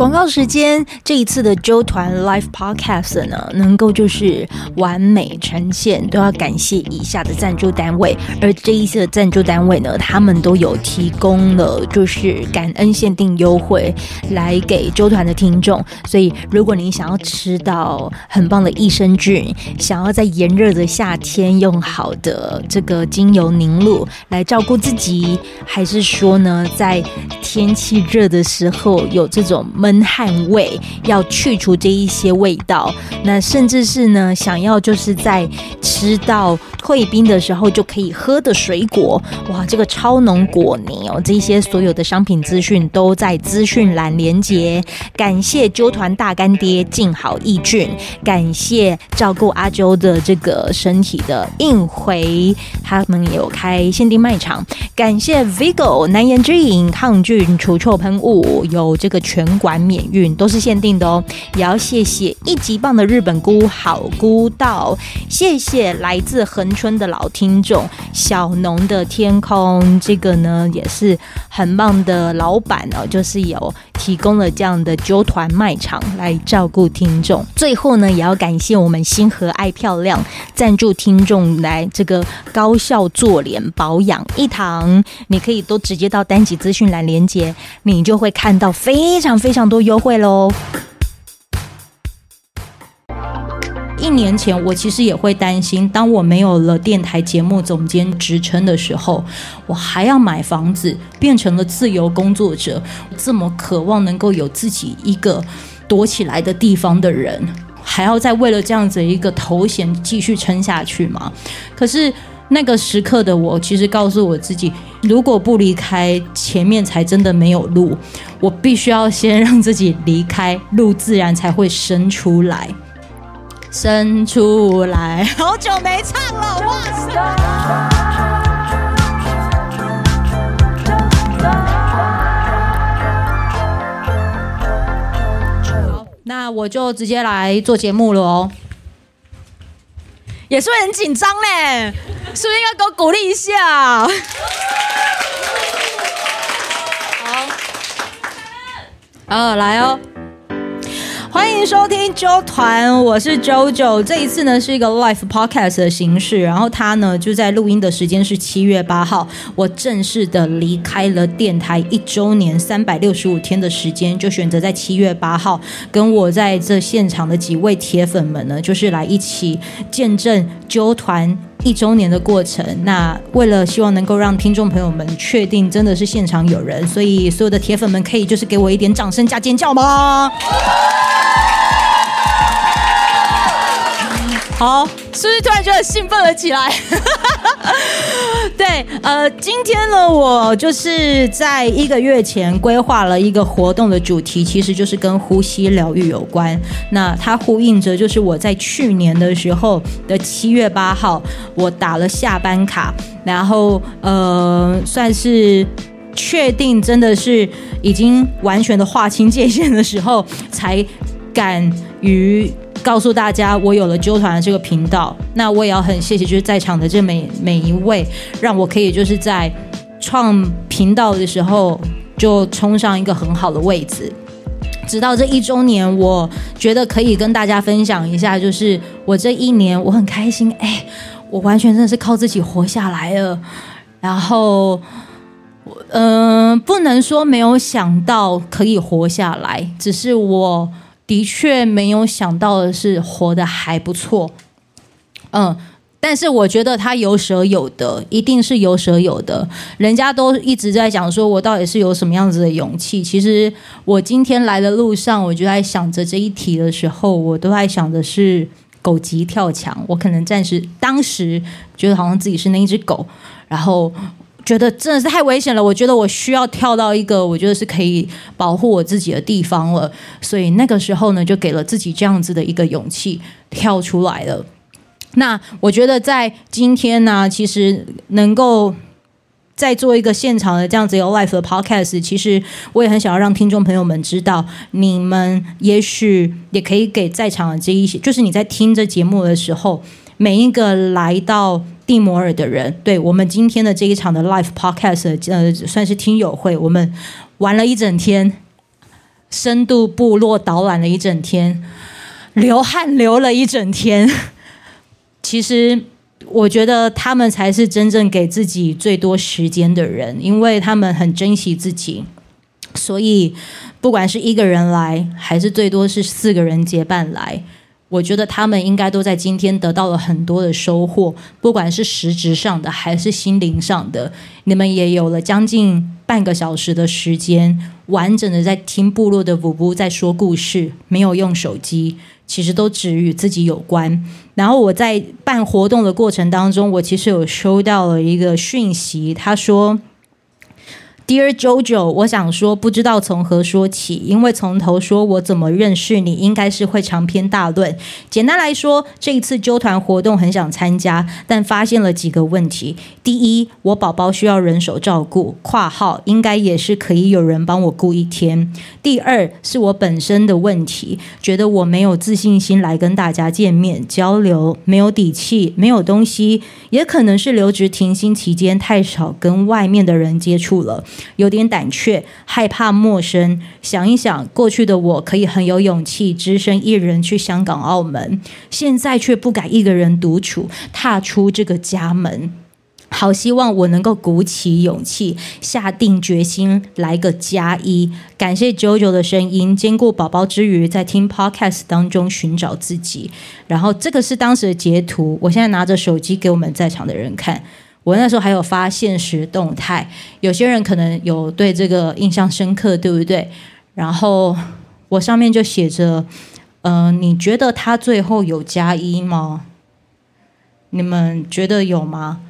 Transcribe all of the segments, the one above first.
广告时间，这一次的周团 Live Podcast 呢，能够就是完美呈现，都要感谢以下的赞助单位。而这一次的赞助单位呢，他们都有提供了就是感恩限定优惠来给周团的听众。所以，如果你想要吃到很棒的益生菌，想要在炎热的夏天用好的这个精油凝露来照顾自己，还是说呢，在天气热的时候有这种闷。汗味要去除这一些味道，那甚至是呢，想要就是在吃到退冰的时候就可以喝的水果，哇，这个超浓果泥哦，这些所有的商品资讯都在资讯栏连接。感谢啾团大干爹静好益菌，感谢照顾阿周的这个身体的应回，他们有开限定卖场。感谢 Vigo 难言之隐抗菌除臭喷雾，有这个全馆。免运都是限定的哦，也要谢谢一级棒的日本姑好姑道，谢谢来自恒春的老听众小农的天空，这个呢也是很棒的老板哦，就是有提供了这样的纠团卖场来照顾听众。最后呢，也要感谢我们星河爱漂亮赞助听众来这个高效做脸保养一堂，你可以都直接到单集资讯栏连接，你就会看到非常非常。多优惠喽！一年前，我其实也会担心，当我没有了电台节目总监职称的时候，我还要买房子，变成了自由工作者。这么渴望能够有自己一个躲起来的地方的人，还要再为了这样子一个头衔继续撑下去吗？可是。那个时刻的我，其实告诉我自己，如果不离开，前面才真的没有路。我必须要先让自己离开，路自然才会生出来，生出来。好久没唱了，哇塞！好，那我就直接来做节目了哦。也是会很紧张嘞，是不是应该给我鼓励一下？好，好，来哦。欢迎收听啾团，我是 JoJo。这一次呢是一个 live podcast 的形式，然后他呢就在录音的时间是七月八号，我正式的离开了电台一周年三百六十五天的时间，就选择在七月八号跟我在这现场的几位铁粉们呢，就是来一起见证啾团。一周年的过程，那为了希望能够让听众朋友们确定真的是现场有人，所以所有的铁粉们可以就是给我一点掌声加尖叫吗？好，是不是突然觉得兴奋了起来？对，呃，今天呢，我就是在一个月前规划了一个活动的主题，其实就是跟呼吸疗愈有关。那它呼应着就是我在去年的时候的七月八号，我打了下班卡，然后呃，算是确定真的是已经完全的划清界限的时候，才敢于。告诉大家，我有了啾团的这个频道，那我也要很谢谢，就是在场的这每每一位，让我可以就是在创频道的时候就冲上一个很好的位置。直到这一周年，我觉得可以跟大家分享一下，就是我这一年我很开心，哎，我完全真的是靠自己活下来了。然后，嗯、不能说没有想到可以活下来，只是我。的确没有想到的是活得还不错，嗯，但是我觉得他有舍有得，一定是有舍有得。人家都一直在讲说，我到底是有什么样子的勇气？其实我今天来的路上，我就在想着这一题的时候，我都在想的是狗急跳墙。我可能暂时当时觉得好像自己是那一只狗，然后。觉得真的是太危险了，我觉得我需要跳到一个我觉得是可以保护我自己的地方了，所以那个时候呢，就给了自己这样子的一个勇气，跳出来了。那我觉得在今天呢，其实能够再做一个现场的这样子有 life 的 podcast，其实我也很想要让听众朋友们知道，你们也许也可以给在场的这一些，就是你在听这节目的时候，每一个来到。蒂摩尔的人，对我们今天的这一场的 live podcast，呃，算是听友会，我们玩了一整天，深度部落导览了一整天，流汗流了一整天。其实，我觉得他们才是真正给自己最多时间的人，因为他们很珍惜自己。所以，不管是一个人来，还是最多是四个人结伴来。我觉得他们应该都在今天得到了很多的收获，不管是实质上的还是心灵上的。你们也有了将近半个小时的时间，完整的在听部落的舞步在说故事，没有用手机，其实都只与自己有关。然后我在办活动的过程当中，我其实有收到了一个讯息，他说。Dear Jojo，我想说，不知道从何说起，因为从头说我怎么认识你，应该是会长篇大论。简单来说，这一次揪团活动很想参加，但发现了几个问题。第一，我宝宝需要人手照顾（括号应该也是可以有人帮我顾一天）。第二，是我本身的问题，觉得我没有自信心来跟大家见面交流，没有底气，没有东西，也可能是留职停薪期间太少跟外面的人接触了。有点胆怯，害怕陌生。想一想，过去的我可以很有勇气，只身一人去香港、澳门，现在却不敢一个人独处，踏出这个家门。好希望我能够鼓起勇气，下定决心来个加一。感谢 JoJo 的声音，兼顾宝宝之余，在听 Podcast 当中寻找自己。然后这个是当时的截图，我现在拿着手机给我们在场的人看。我那时候还有发现实动态，有些人可能有对这个印象深刻，对不对？然后我上面就写着：“嗯、你觉得他最后有加一吗？你们觉得有吗？”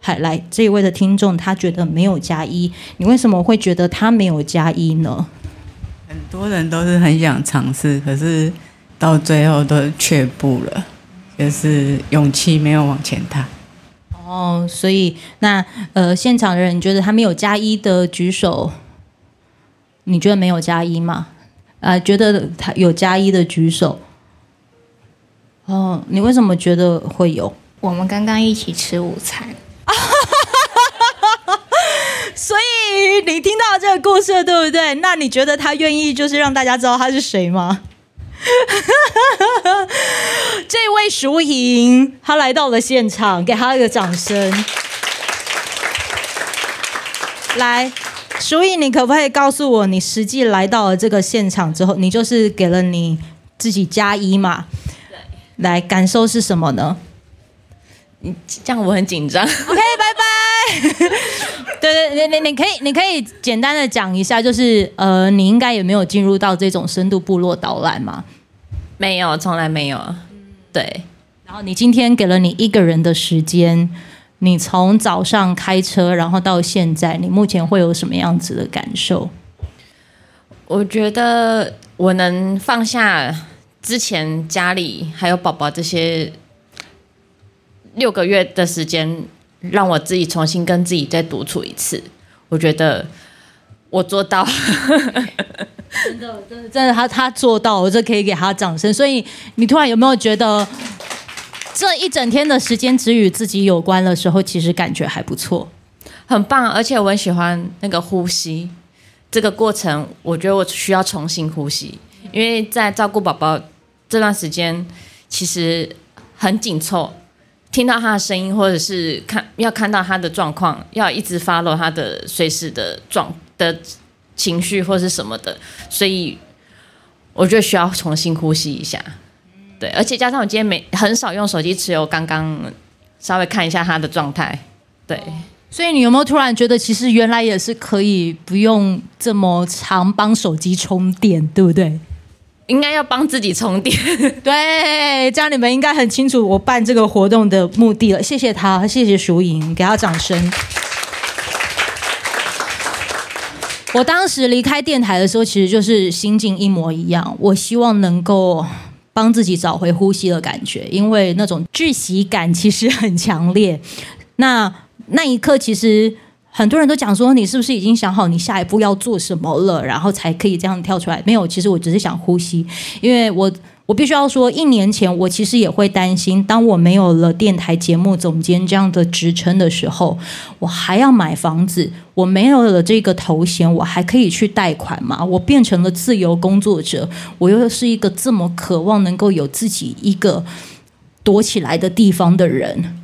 还来这一位的听众，他觉得没有加一，你为什么会觉得他没有加一呢？很多人都是很想尝试，可是到最后都却步了，就是勇气没有往前踏。哦，所以那呃，现场的人你觉得他没有加一的举手，你觉得没有加一吗？啊、呃，觉得他有加一的举手。哦，你为什么觉得会有？我们刚刚一起吃午餐，所以你听到这个故事对不对？那你觉得他愿意就是让大家知道他是谁吗？这位淑莹，他来到了现场，给他一个掌声。来，淑莹，你可不可以告诉我，你实际来到了这个现场之后，你就是给了你自己加一嘛？对。来，感受是什么呢？你这样我很紧张。OK，拜拜。对对，你你你可以你可以简单的讲一下，就是呃，你应该也没有进入到这种深度部落导览吗？没有，从来没有。对。然后你今天给了你一个人的时间，你从早上开车，然后到现在，你目前会有什么样子的感受？我觉得我能放下之前家里还有宝宝这些六个月的时间。让我自己重新跟自己再独处一次，我觉得我做到，真的，真的，真的，他他做到，我这可以给他掌声。所以你突然有没有觉得，这一整天的时间只与自己有关的时候，其实感觉还不错，很棒。而且我很喜欢那个呼吸这个过程，我觉得我需要重新呼吸，因为在照顾宝宝这段时间其实很紧凑。听到他的声音，或者是看要看到他的状况，要一直 follow 他的随时的状的情绪或是什么的，所以我觉得需要重新呼吸一下。对，而且加上我今天没很少用手机只有，刚刚稍微看一下他的状态。对，所以你有没有突然觉得，其实原来也是可以不用这么常帮手机充电，对不对？应该要帮自己充电，对，这样你们应该很清楚我办这个活动的目的了。谢谢他，谢谢淑莹，给他掌声。我当时离开电台的时候，其实就是心境一模一样。我希望能够帮自己找回呼吸的感觉，因为那种窒息感其实很强烈。那那一刻，其实。很多人都讲说，你是不是已经想好你下一步要做什么了，然后才可以这样跳出来？没有，其实我只是想呼吸，因为我我必须要说，一年前我其实也会担心，当我没有了电台节目总监这样的职称的时候，我还要买房子，我没有了这个头衔，我还可以去贷款吗？我变成了自由工作者，我又是一个这么渴望能够有自己一个躲起来的地方的人，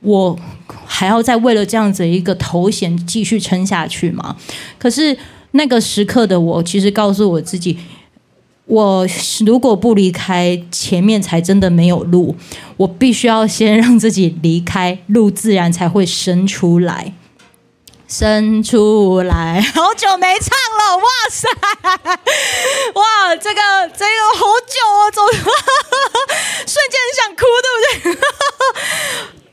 我还要再为了这样子一个头衔继续撑下去吗？可是那个时刻的我，其实告诉我自己。我如果不离开，前面才真的没有路。我必须要先让自己离开，路自然才会生出来。生出来，好久没唱了，哇塞，哇，这个这个好久哦，总 瞬间很想哭，对不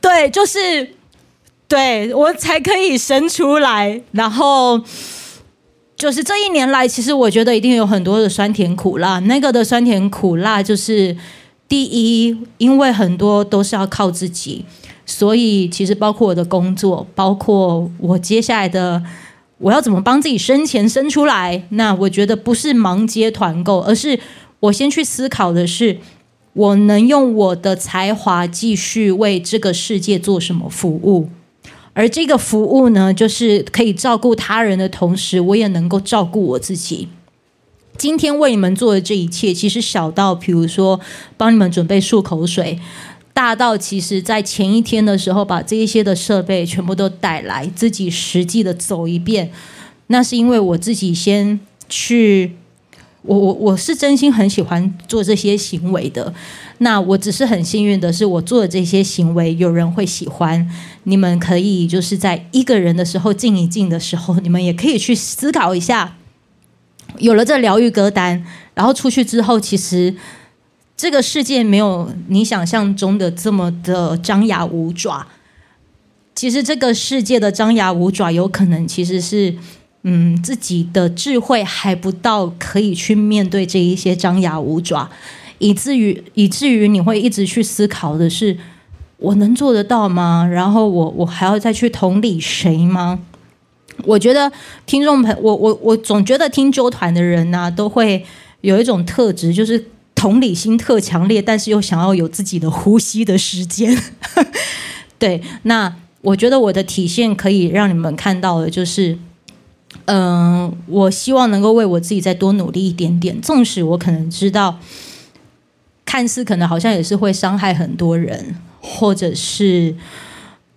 对？对，就是对我才可以生出来，然后。就是这一年来，其实我觉得一定有很多的酸甜苦辣。那个的酸甜苦辣，就是第一，因为很多都是要靠自己，所以其实包括我的工作，包括我接下来的我要怎么帮自己生钱生出来。那我觉得不是忙接团购，而是我先去思考的是，我能用我的才华继续为这个世界做什么服务。而这个服务呢，就是可以照顾他人的同时，我也能够照顾我自己。今天为你们做的这一切，其实小到比如说帮你们准备漱口水，大到其实在前一天的时候把这一些的设备全部都带来，自己实际的走一遍，那是因为我自己先去，我我我是真心很喜欢做这些行为的。那我只是很幸运的是，我做的这些行为有人会喜欢。你们可以就是在一个人的时候静一静的时候，你们也可以去思考一下。有了这疗愈歌单，然后出去之后，其实这个世界没有你想象中的这么的张牙舞爪。其实这个世界的张牙舞爪，有可能其实是嗯自己的智慧还不到，可以去面对这一些张牙舞爪。以至于以至于你会一直去思考的是，我能做得到吗？然后我我还要再去同理谁吗？我觉得听众朋我我我总觉得听啾团的人呢、都会有一种特质，就是同理心特强烈，但是又想要有自己的呼吸的时间。对，那我觉得我的体现可以让你们看到的，就是，嗯、我希望能够为我自己再多努力一点点，纵使我可能知道。看似可能好像也是会伤害很多人，或者是，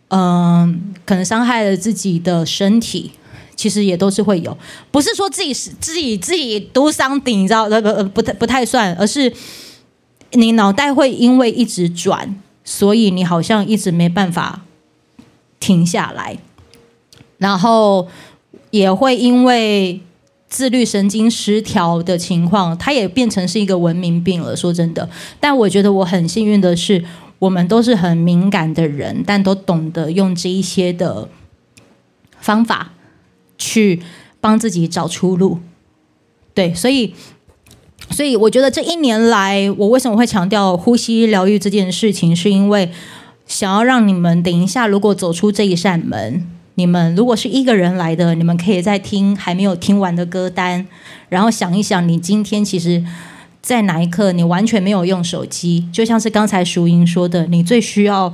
嗯、可能伤害了自己的身体，其实也都是会有。不是说自己是自己自己 do something，你知道？不不不太不太算，而是你脑袋会因为一直转，所以你好像一直没办法停下来，然后也会因为。自律神经失调的情况，它也变成是一个文明病了。说真的，但我觉得我很幸运的是，我们都是很敏感的人，但都懂得用这一些的方法去帮自己找出路。对，所以，所以我觉得这一年来，我为什么会强调呼吸疗愈这件事情，是因为想要让你们等一下，如果走出这一扇门。你们如果是一个人来的，你们可以在听还没有听完的歌单，然后想一想，你今天其实，在哪一刻你完全没有用手机，就像是刚才淑英说的，你最需要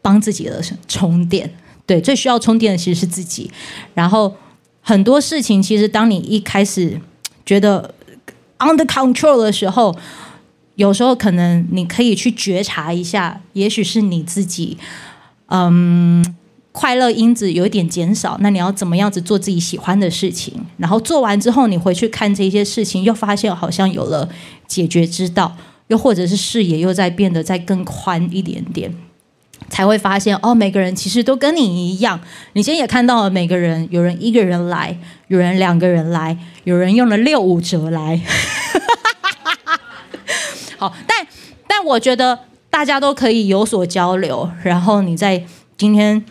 帮自己的充电，对，最需要充电的其实是自己。然后很多事情，其实当你一开始觉得 under control 的时候，有时候可能你可以去觉察一下，也许是你自己，嗯。快乐因子有一点减少，那你要怎么样子做自己喜欢的事情？然后做完之后，你回去看这些事情，又发现好像有了解决之道，又或者是视野又在变得再更宽一点点，才会发现哦，每个人其实都跟你一样。你今天也看到了，每个人有人一个人来，有人两个人来，有人用了六五折来。好，但但我觉得大家都可以有所交流，然后你在今天。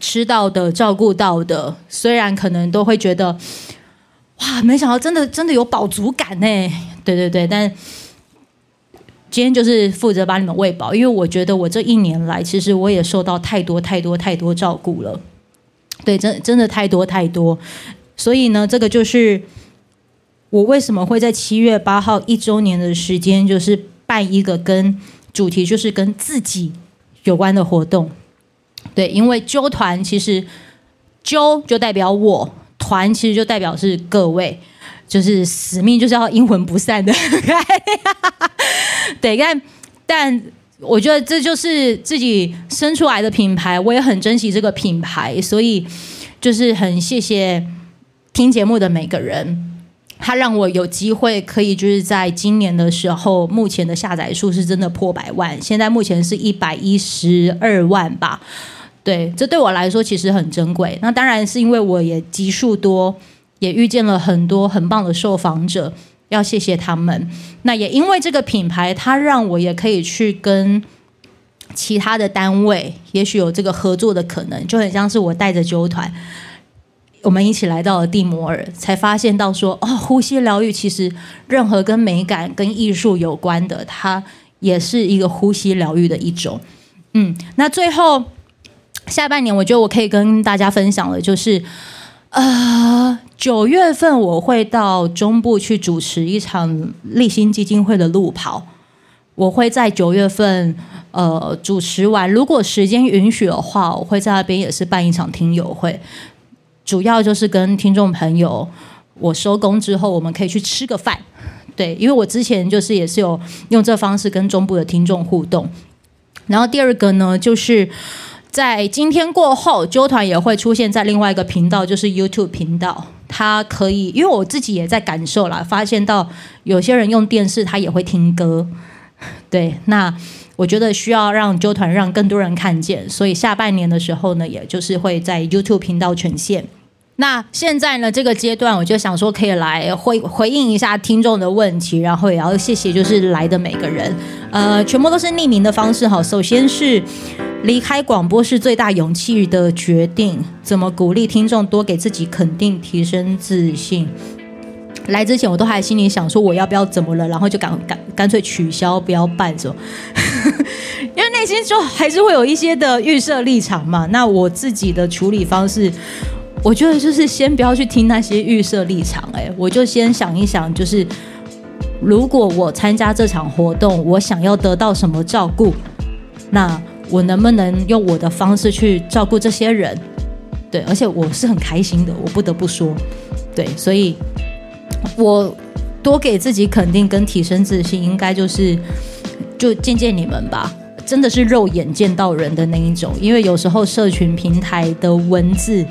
吃到的、照顾到的，虽然可能都会觉得，哇，没想到真的真的有饱足感呢。对对对，但今天就是负责把你们喂饱，因为我觉得我这一年来，其实我也受到太多太多太多照顾了。对，真真的太多太多。所以呢，这个就是我为什么会在七月八号一周年的时间，就是办一个跟主题就是跟自己有关的活动。对，因为揪团其实揪就代表我，团其实就代表是各位，就是使命就是要阴魂不散的。对，但但我觉得这就是自己生出来的品牌，我也很珍惜这个品牌，所以就是很谢谢听节目的每个人。他让我有机会可以就是在今年的时候，目前的下载数是真的破百万，现在目前是一百一十二万吧。对，这对我来说其实很珍贵。那当然是因为我也集数多，也遇见了很多很棒的受访者，要谢谢他们。那也因为这个品牌，它让我也可以去跟其他的单位，也许有这个合作的可能，就很像是我带着啾团。我们一起来到了蒂摩尔，才发现到说哦，呼吸疗愈其实任何跟美感、跟艺术有关的，它也是一个呼吸疗愈的一种。嗯，那最后下半年，我觉得我可以跟大家分享的，就是呃，九月份我会到中部去主持一场立新基金会的路跑，我会在九月份呃主持完，如果时间允许的话，我会在那边也是办一场听友会。主要就是跟听众朋友，我收工之后，我们可以去吃个饭，对，因为我之前就是也是有用这方式跟中部的听众互动。然后第二个呢，就是在今天过后，纠团也会出现在另外一个频道，就是 YouTube 频道。它可以，因为我自己也在感受啦，发现到有些人用电视，他也会听歌，对，那。我觉得需要让纠团让更多人看见，所以下半年的时候呢，也就是会在 YouTube 频道呈现。那现在呢，这个阶段我就想说，可以来回回应一下听众的问题，然后也要谢谢就是来的每个人，呃，全部都是匿名的方式哈。首先是离开广播是最大勇气的决定，怎么鼓励听众多给自己肯定，提升自信。来之前我都还心里想说我要不要怎么了，然后就赶赶干脆取消不要办，走，因为内心就还是会有一些的预设立场嘛。那我自己的处理方式，我觉得就是先不要去听那些预设立场，哎，我就先想一想，就是如果我参加这场活动，我想要得到什么照顾，那我能不能用我的方式去照顾这些人？对，而且我是很开心的，我不得不说，对，所以。我多给自己肯定跟提升自信，应该就是就见见你们吧，真的是肉眼见到人的那一种。因为有时候社群平台的文字，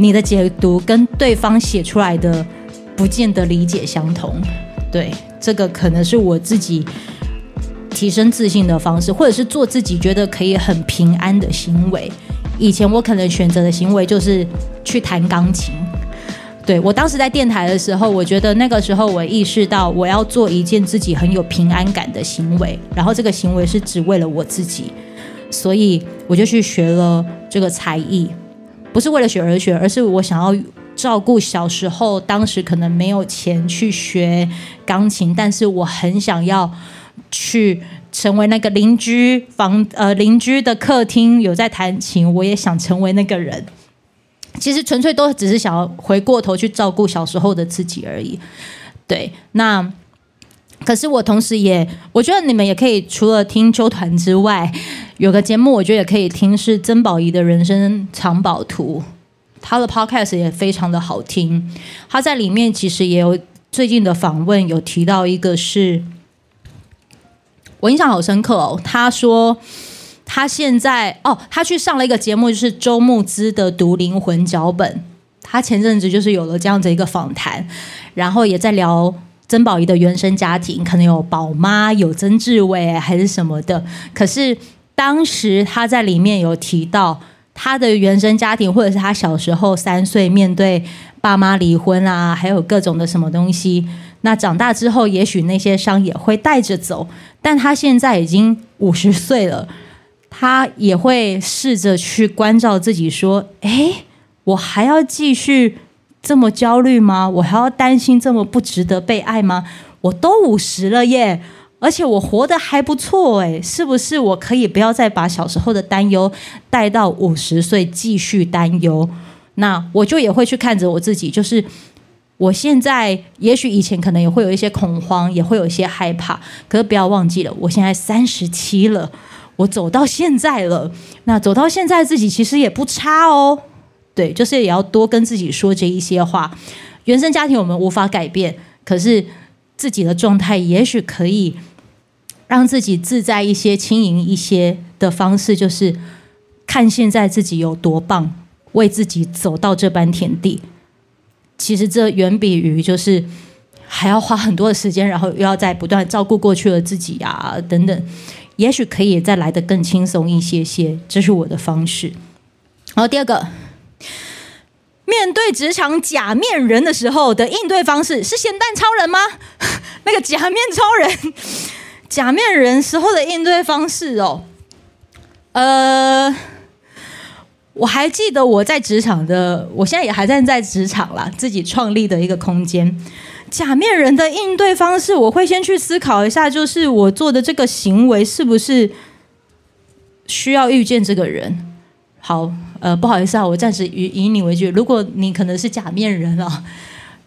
你的解读跟对方写出来的不见得理解相同。对，这个可能是我自己提升自信的方式，或者是做自己觉得可以很平安的行为。以前我可能选择的行为就是去弹钢琴。对，我当时在电台的时候，我觉得那个时候我意识到我要做一件自己很有平安感的行为，然后这个行为是只为了我自己，所以我就去学了这个才艺，不是为了学而学，而是我想要照顾小时候当时可能没有钱去学钢琴，但是我很想要去成为那个邻居房呃邻居的客厅有在弹琴，我也想成为那个人。其实纯粹都只是想要回过头去照顾小时候的自己而已，对。那可是我同时也，我觉得你们也可以除了听啾团之外，有个节目我觉得也可以听，是曾宝仪的人生藏宝图，他的 podcast 也非常的好听。他在里面其实也有最近的访问，有提到一个是，我印象好深刻哦，他说。他现在哦，他去上了一个节目，就是周慕之的《读灵魂脚本》。他前阵子就是有了这样子一个访谈，然后也在聊曾宝仪的原生家庭，可能有宝妈、有曾志伟还是什么的。可是当时他在里面有提到他的原生家庭，或者是他小时候三岁面对爸妈离婚啊，还有各种的什么东西。那长大之后，也许那些伤也会带着走。但他现在已经五十岁了。他也会试着去关照自己，说：“诶，我还要继续这么焦虑吗？我还要担心这么不值得被爱吗？我都五十了耶，而且我活得还不错诶，是不是我可以不要再把小时候的担忧带到五十岁继续担忧？那我就也会去看着我自己，就是我现在也许以前可能也会有一些恐慌，也会有一些害怕，可是不要忘记了，我现在三十七了，我走到现在了，那走到现在自己其实也不差哦。对，就是也要多跟自己说这一些话。原生家庭我们无法改变，可是自己的状态也许可以让自己自在一些、轻盈一些的方式，就是看现在自己有多棒，为自己走到这般田地。其实这远比于就是还要花很多的时间，然后又要再不断照顾过去的自己啊等等，也许可以再来得更轻松一些些。这是我的方式。然后第二个。面对职场假面人的时候的应对方式是咸蛋超人吗？那个假面超人，假面人时候的应对方式哦，呃，我还记得我在职场的，我现在也还站在职场啦，自己创立的一个空间。假面人的应对方式，我会先去思考一下，就是我做的这个行为是不是需要遇见这个人。好，呃，不好意思啊，我暂时以以你为据。如果你可能是假面人啊，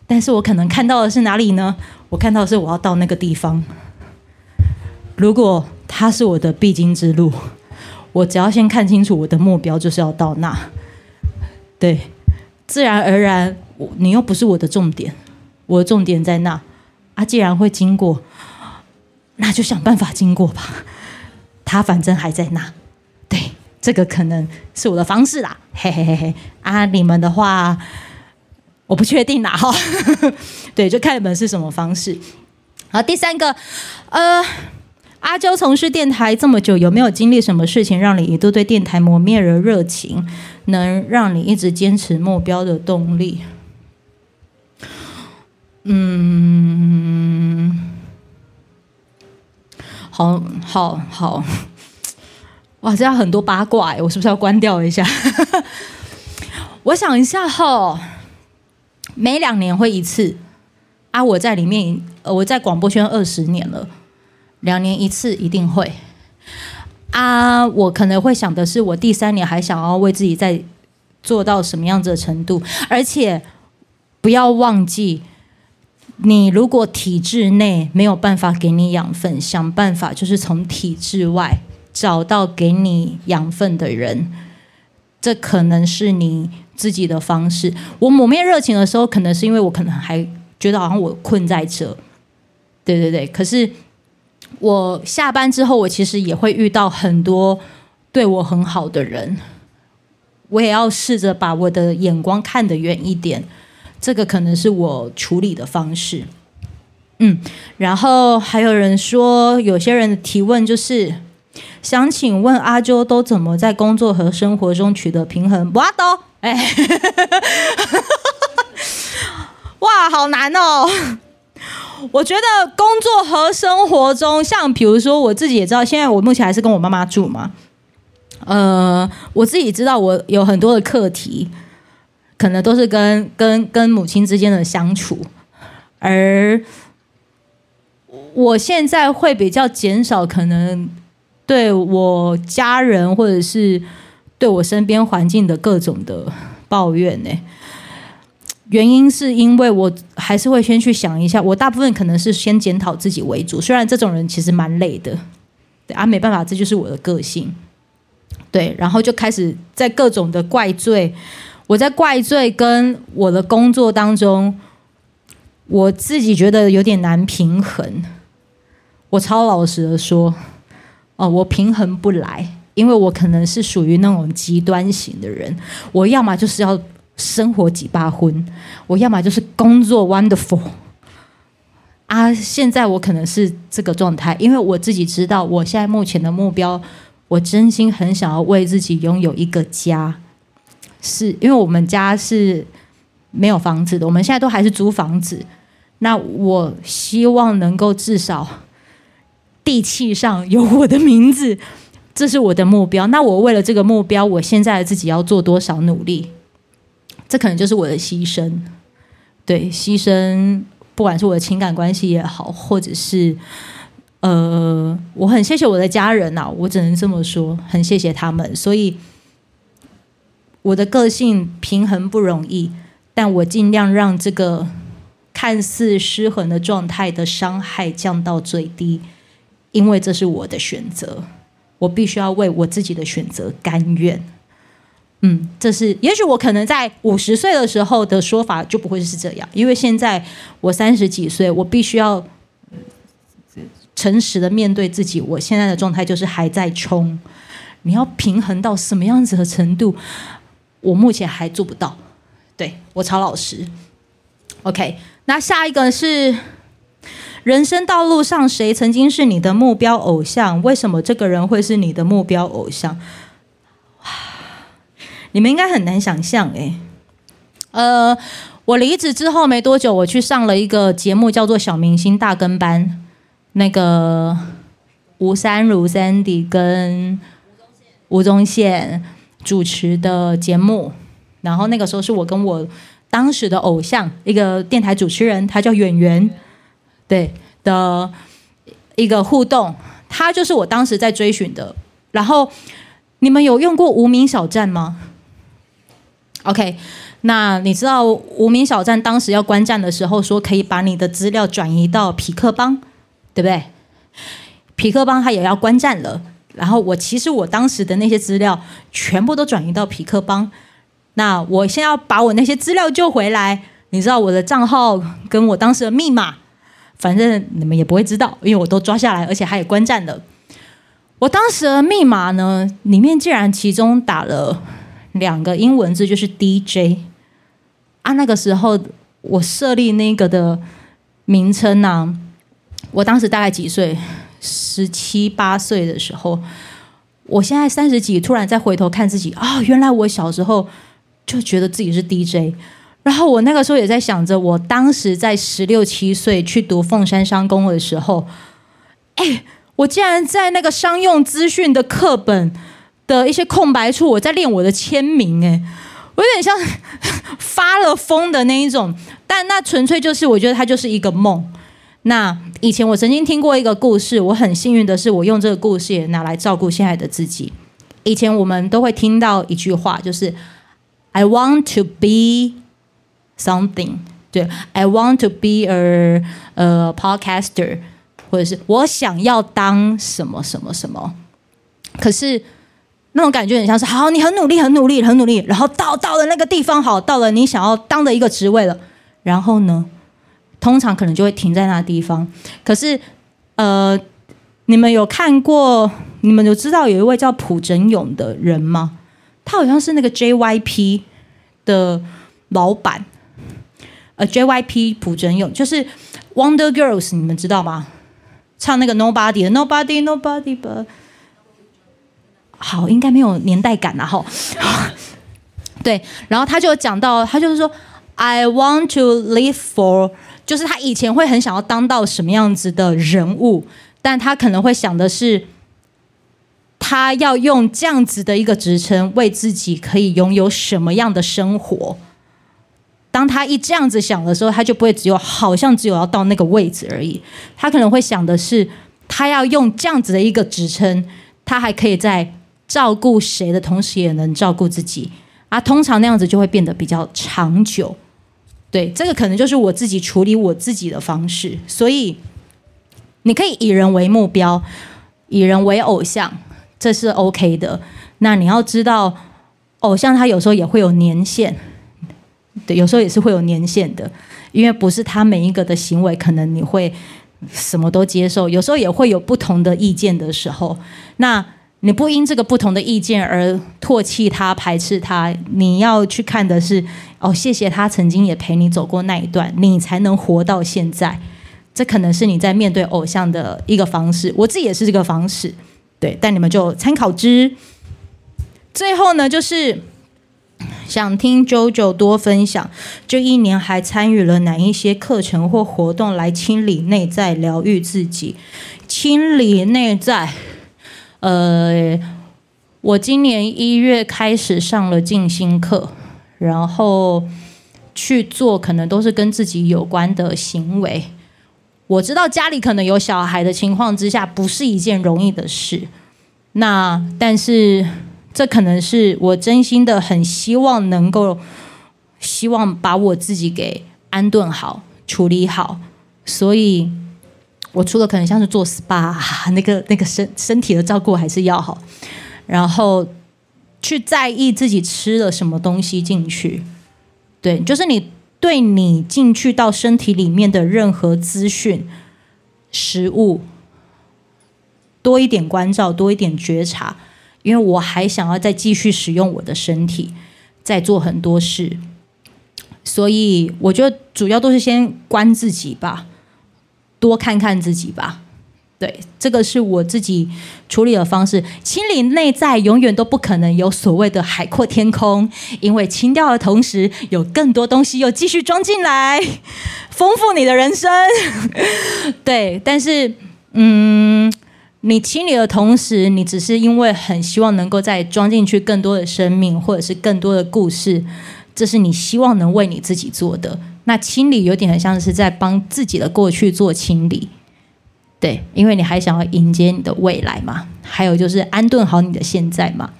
但是我可能看到的是哪里呢？我看到的是我要到那个地方。如果它是我的必经之路，我只要先看清楚我的目标就是要到那。对，自然而然，我你又不是我的重点，我的重点在那。啊，既然会经过，那就想办法经过吧。他反正还在那。对这个可能是我的方式啦，嘿嘿嘿嘿啊！你们的话，我不确定啦哈。对，就看你们是什么方式。好，第三个，呃，阿娇从事电台这么久，有没有经历什么事情让你一度对电台磨灭了热情，能让你一直坚持目标的动力？嗯，好好好。哇，这样很多八卦，我是不是要关掉一下？我想一下哈，每两年会一次啊。我在里面，我在广播圈二十年了，两年一次一定会啊。我可能会想的是，我第三年还想要为自己再做到什么样子的程度，而且不要忘记，你如果体制内没有办法给你养分，想办法就是从体制外。找到给你养分的人，这可能是你自己的方式。我抹灭热情的时候，可能是因为我可能还觉得好像我困在这。对对对，可是我下班之后，我其实也会遇到很多对我很好的人，我也要试着把我的眼光看得远一点。这个可能是我处理的方式。嗯，然后还有人说，有些人的提问就是。想请问阿周都怎么在工作和生活中取得平衡？哇都哎，哇，好难哦！我觉得工作和生活中，像比如说我自己也知道，现在我目前还是跟我妈妈住嘛。呃，我自己知道我有很多的课题，可能都是跟跟跟母亲之间的相处，而我现在会比较减少可能。对我家人或者是对我身边环境的各种的抱怨呢，原因是因为我还是会先去想一下，我大部分可能是先检讨自己为主，虽然这种人其实蛮累的，对啊，没办法，这就是我的个性，对，然后就开始在各种的怪罪，我在怪罪跟我的工作当中，我自己觉得有点难平衡，我超老实的说。哦，我平衡不来，因为我可能是属于那种极端型的人。我要么就是要生活几把婚，我要么就是工作 wonderful。啊，现在我可能是这个状态，因为我自己知道，我现在目前的目标，我真心很想要为自己拥有一个家。是因为我们家是没有房子的，我们现在都还是租房子。那我希望能够至少。地契上有我的名字，这是我的目标。那我为了这个目标，我现在自己要做多少努力？这可能就是我的牺牲。对，牺牲，不管是我的情感关系也好，或者是呃，我很谢谢我的家人呐，我只能这么说，很谢谢他们。所以我的个性平衡不容易，但我尽量让这个看似失衡的状态的伤害降到最低，因为这是我的选择，我必须要为我自己的选择甘愿。嗯，这是也许我可能在五十岁的时候的说法就不会是这样，因为现在我三十几岁，我必须要诚实的面对自己，我现在的状态就是还在冲。你要平衡到什么样子的程度？我目前还做不到。对，我曹老师。OK，那下一个是人生道路上谁曾经是你的目标偶像？为什么这个人会是你的目标偶像？你们应该很难想象诶。呃，我离职之后没多久，我去上了一个节目，叫做《小明星大跟班》，那个吴三如 Sandy 跟吴宗宪主持的节目，然后那个时候是我跟我当时的偶像一个电台主持人，他叫远远，对的一个互动，他就是我当时在追寻的。然后你们有用过无名小站吗？OK，那你知道无名小站当时要关站的时候，说可以把你的资料转移到匹克邦，对不对？匹克邦他也要关站了。然后我其实我当时的那些资料全部都转移到匹克邦，那我先要把我那些资料救回来，你知道我的账号跟我当时的密码，反正你们也不会知道，因为我都抓下来，而且还有关站的。我当时的密码呢，里面竟然其中打了两个英文字，就是 DJ 啊。那个时候我设立那个的名称呢、我当时大概几岁？十七八岁的时候，我现在三十几，突然再回头看自己啊、哦，原来我小时候就觉得自己是 DJ。然后我那个时候也在想着，我当时在十六七岁去读凤山商工的时候，哎，我竟然在那个商用资讯的课本的一些空白处，我在练我的签名，哎，我有点像 发了疯的那一种，但那纯粹就是我觉得它就是一个梦。那以前我曾经听过一个故事，我很幸运的是，我用这个故事也拿来照顾现在的自己。以前我们都会听到一句话，就是 "I want to be something"，对，"I want to be a a podcaster"，或者是我想要当什么什么什么。可是那种感觉很像是，好，你很努力，很努力，很努力，然后到到了那个地方，好，到了你想要当的一个职位了，然后呢？通常可能就会停在那地方，可是，呃，你们有看过？你们有知道有一位叫朴哲勇的人吗？他好像是那个 JYP 的老板，呃，JYP 朴哲勇就是 Wonder Girls，你们知道吗？唱那个 Nobody 的 Nobody Nobody but 好，应该没有年代感了，哈。对，然后他就讲到，他就是说，I want to live for。就是他以前会很想要当到什么样子的人物，但他可能会想的是，他要用这样子的一个职称，为自己可以拥有什么样的生活。当他一这样子想的时候，他就不会只有好像只有要到那个位置而已。他可能会想的是，他要用这样子的一个职称，他还可以在照顾谁的同时，也能照顾自己。啊，通常那样子就会变得比较长久。对，这个可能就是我自己处理我自己的方式，所以你可以以人为目标，以人为偶像，这是 OK 的。那你要知道，偶像他有时候也会有年限，对，有时候也是会有年限的，因为不是他每一个的行为可能你会什么都接受，有时候也会有不同的意见的时候，那。你不因这个不同的意见而唾弃他、排斥他，你要去看的是哦，谢谢他曾经也陪你走过那一段，你才能活到现在。这可能是你在面对偶像的一个方式，我自己也是这个方式，对。但你们就参考之。最后呢，就是想听 JoJo 多分享，这一年还参与了哪一些课程或活动来清理内在、疗愈自己、清理内在。呃，我今年一月开始上了静心课，然后去做可能都是跟自己有关的行为。我知道家里可能有小孩的情况之下，不是一件容易的事。那但是这可能是我真心的很希望能够，希望把我自己给安顿好。处理好，所以我除了可能像是做 SPA 那个那个身身体的照顾还是要好，然后去在意自己吃了什么东西进去，对，就是你对你进去到身体里面的任何资讯、食物，多一点关照，多一点觉察，因为我还想要再继续使用我的身体，再做很多事。所以我觉得主要都是先观自己吧，多看看自己吧。对，这个是我自己处理的方式。清理内在永远都不可能有所谓的海阔天空，因为清掉的同时，有更多东西又继续装进来，丰富你的人生。对，但是嗯，你清理的同时，你只是因为很希望能够再装进去更多的生命，或者是更多的故事。这是你希望能为你自己做的，那清理有点很像是在帮自己的过去做清理，对，因为你还想要迎接你的未来嘛，还有就是安顿好你的现在嘛，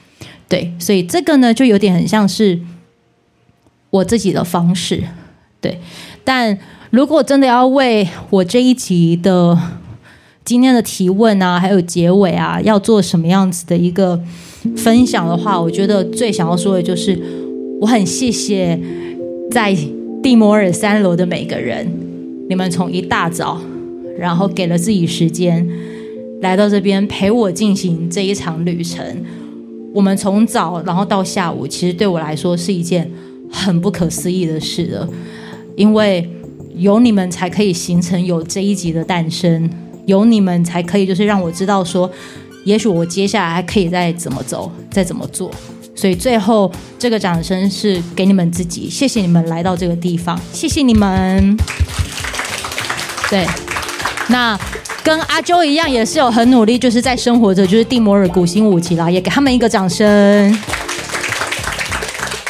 对，所以这个呢就有点很像是我自己的方式，对。但如果真的要为我这一集的今天的提问啊，还有结尾啊，要做什么样子的一个分享的话，我觉得最想要说的就是。我很谢谢在蒂摩尔三楼的每个人，你们从一大早，然后给了自己时间来到这边陪我进行这一场旅程。我们从早然后到下午，其实对我来说是一件很不可思议的事了，因为有你们才可以形成有这一集的诞生，有你们才可以就是让我知道说，也许我接下来还可以再怎么走，再怎么做。所以最后这个掌声是给你们自己，谢谢你们来到这个地方，谢谢你们。对，那跟阿啾一样，也是有很努力，就是在生活着，就是蒂摩尔古新武器啦，也给他们一个掌声。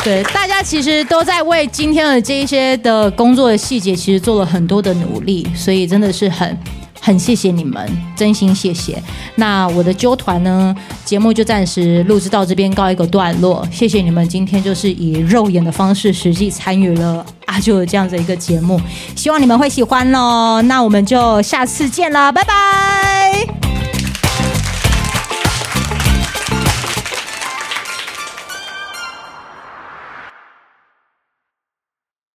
对，大家其实都在为今天的这一些的工作的细节，其实做了很多的努力，所以真的是很。很谢谢你们，真心谢谢。那我的纠团呢，节目就暂时录制到这边告一个段落。谢谢你们今天就是以肉眼的方式实际参与了阿啾的这样的一个节目，希望你们会喜欢喽。那我们就下次见了，拜拜。